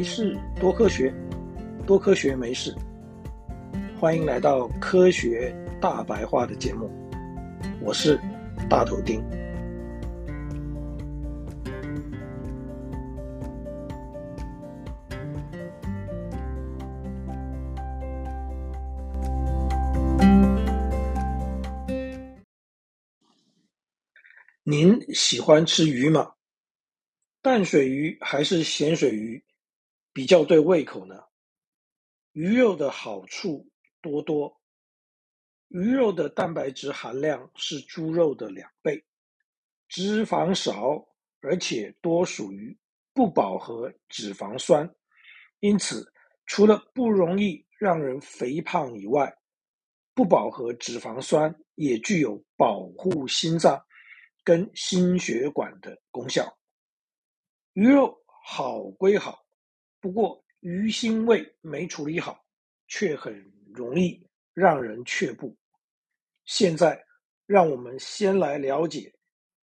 没事，多科学，多科学没事。欢迎来到科学大白话的节目，我是大头丁。您喜欢吃鱼吗？淡水鱼还是咸水鱼比较对胃口呢？鱼肉的好处多多，鱼肉的蛋白质含量是猪肉的两倍，脂肪少，而且多属于不饱和脂肪酸，因此除了不容易让人肥胖以外，不饱和脂肪酸也具有保护心脏跟心血管的功效。鱼肉好归好，不过鱼腥味没处理好，却很容易让人却步。现在，让我们先来了解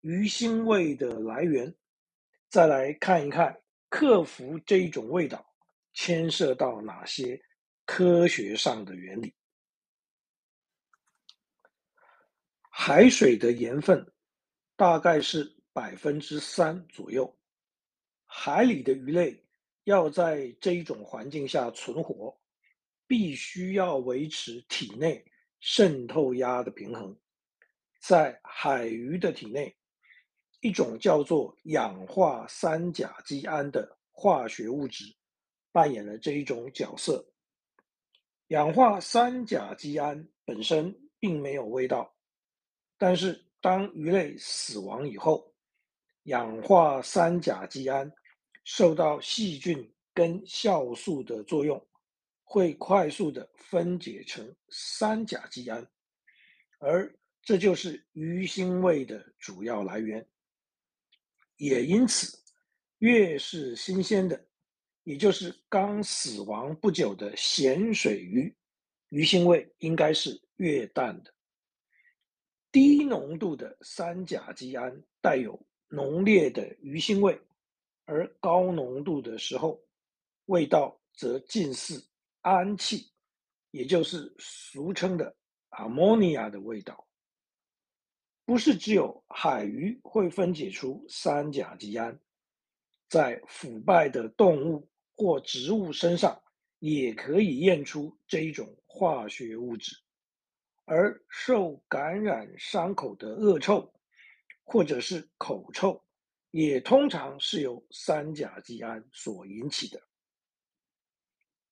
鱼腥味的来源，再来看一看克服这一种味道牵涉到哪些科学上的原理。海水的盐分大概是百分之三左右。海里的鱼类要在这一种环境下存活，必须要维持体内渗透压的平衡。在海鱼的体内，一种叫做氧化三甲基胺的化学物质扮演了这一种角色。氧化三甲基胺本身并没有味道，但是当鱼类死亡以后，氧化三甲基胺受到细菌跟酵素的作用，会快速的分解成三甲基胺，而这就是鱼腥味的主要来源。也因此，越是新鲜的，也就是刚死亡不久的咸水鱼，鱼腥味应该是越淡的。低浓度的三甲基胺带有浓烈的鱼腥味，而高浓度的时候，味道则近似氨气，也就是俗称的阿莫尼亚的味道。不是只有海鱼会分解出三甲基胺，在腐败的动物或植物身上也可以验出这一种化学物质，而受感染伤口的恶臭，或者是口臭，也通常是由三甲基胺所引起的。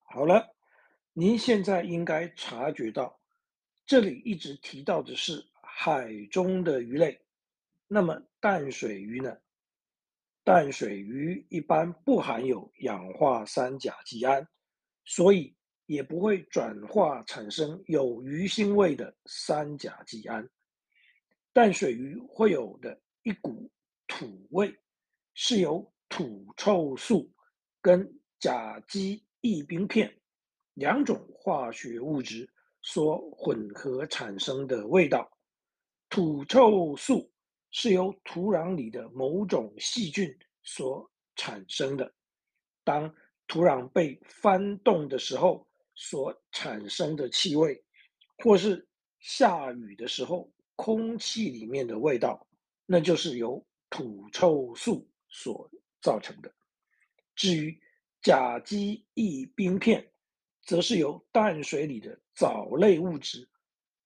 好了，您现在应该察觉到，这里一直提到的是海中的鱼类，那么淡水鱼呢？淡水鱼一般不含有氧化三甲基胺，所以也不会转化产生有鱼腥味的三甲基胺。淡水鱼会有的一股土味，是由土臭素跟甲基异冰片两种化学物质所混合产生的味道。土臭素是由土壤里的某种细菌所产生的。当土壤被翻动的时候所产生的气味，或是下雨的时候空气里面的味道，那就是由土臭素所造成的。至于甲基异冰片，则是由淡水里的藻类物质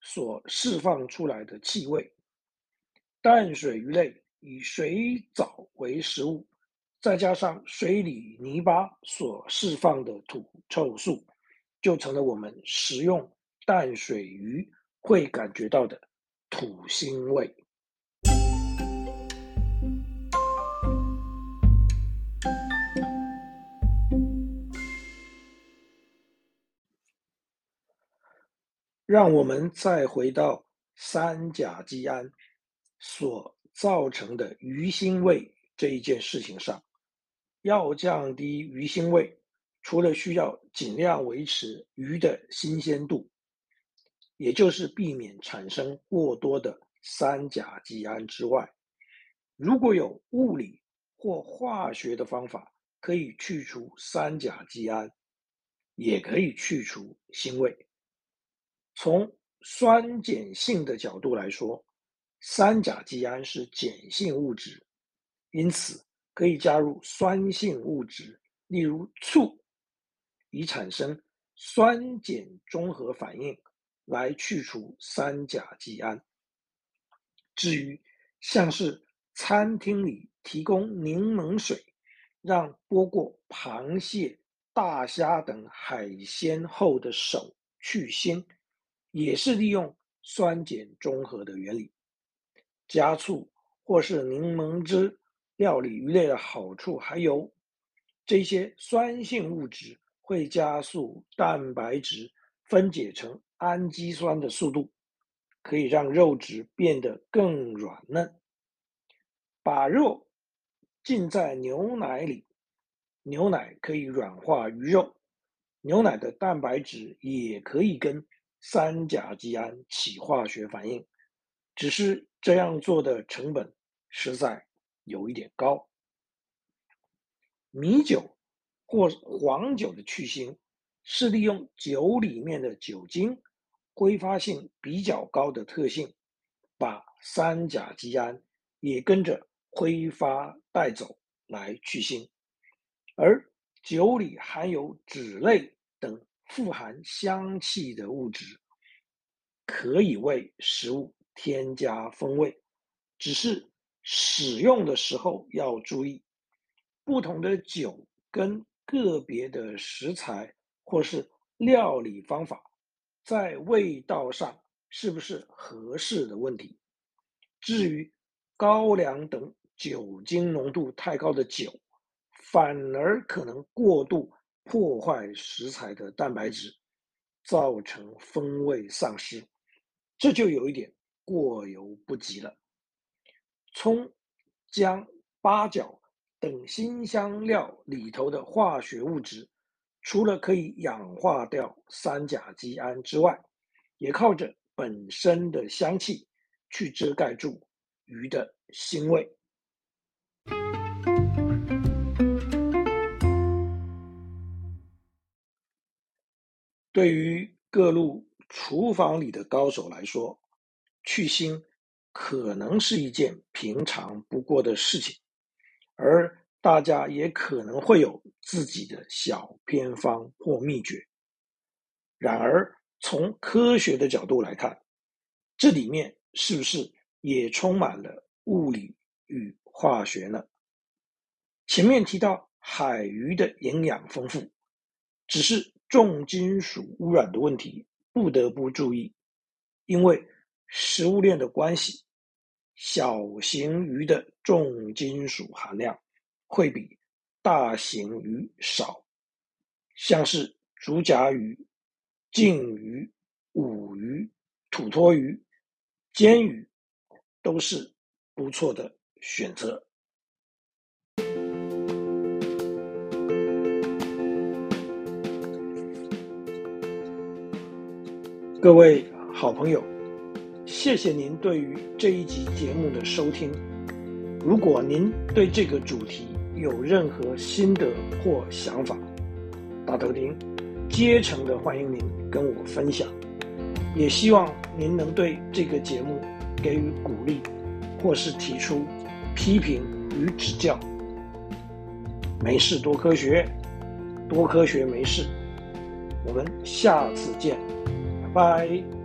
所释放出来的气味。淡水鱼类以水藻为食物，再加上水里泥巴所释放的土臭素，就成了我们食用淡水鱼会感觉到的土腥味。让我们再回到三甲基胺所造成的鱼腥味这一件事情上。要降低鱼腥味，除了需要尽量维持鱼的新鲜度，也就是避免产生过多的三甲基胺之外，如果有物理或化学的方法可以去除三甲基胺，也可以去除腥味。从酸碱性的角度来说，三甲基胺是碱性物质，因此可以加入酸性物质，例如醋，以产生酸碱中和反应来去除三甲基胺。至于像是餐厅里提供柠檬水，让剥过螃蟹、大虾等海鲜后的手去腥，也是利用酸碱中和的原理。加醋或是柠檬汁料理鱼类的好处还有，这些酸性物质会加速蛋白质分解成氨基酸的速度，可以让肉质变得更软嫩。把肉浸在牛奶里，牛奶可以软化鱼肉，牛奶的蛋白质也可以跟三甲基胺起化学反应，只是这样做的成本实在有一点高。米酒或黄酒的去腥是利用酒里面的酒精挥发性比较高的特性，把三甲基胺也跟着。挥发带走来去腥，而酒里含有酯类等富含香气的物质，可以为食物添加风味，只是使用的时候要注意，不同的酒跟个别的食材或是料理方法，在味道上是不是合适的问题。至于高粱等。酒精浓度太高的酒，反而可能过度破坏食材的蛋白质，造成风味丧失，这就有一点过犹不及了。葱、姜、八角等辛香料里头的化学物质，除了可以氧化掉三甲基胺之外，也靠着本身的香气去遮盖住鱼的腥味。对于各路厨房里的高手来说，去腥可能是一件平常不过的事情，而大家也可能会有自己的小偏方或秘诀。然而，从科学的角度来看，这里面是不是也充满了物理与化学呢？前面提到海鱼的营养丰富，只是。重金属污染的问题不得不注意，因为食物链的关系，小型鱼的重金属含量会比大型鱼少，像是竹荚鱼、鯖鱼、武鱼、土托鱼、煎鱼都是不错的选择。各位好朋友，谢谢您对于这一集节目的收听。如果您对这个主题有任何心得或想法，大头钉竭诚的欢迎您跟我分享。也希望您能对这个节目给予鼓励，或是提出批评与指教。没事多科学，多科学没事。我们下次见。拜拜。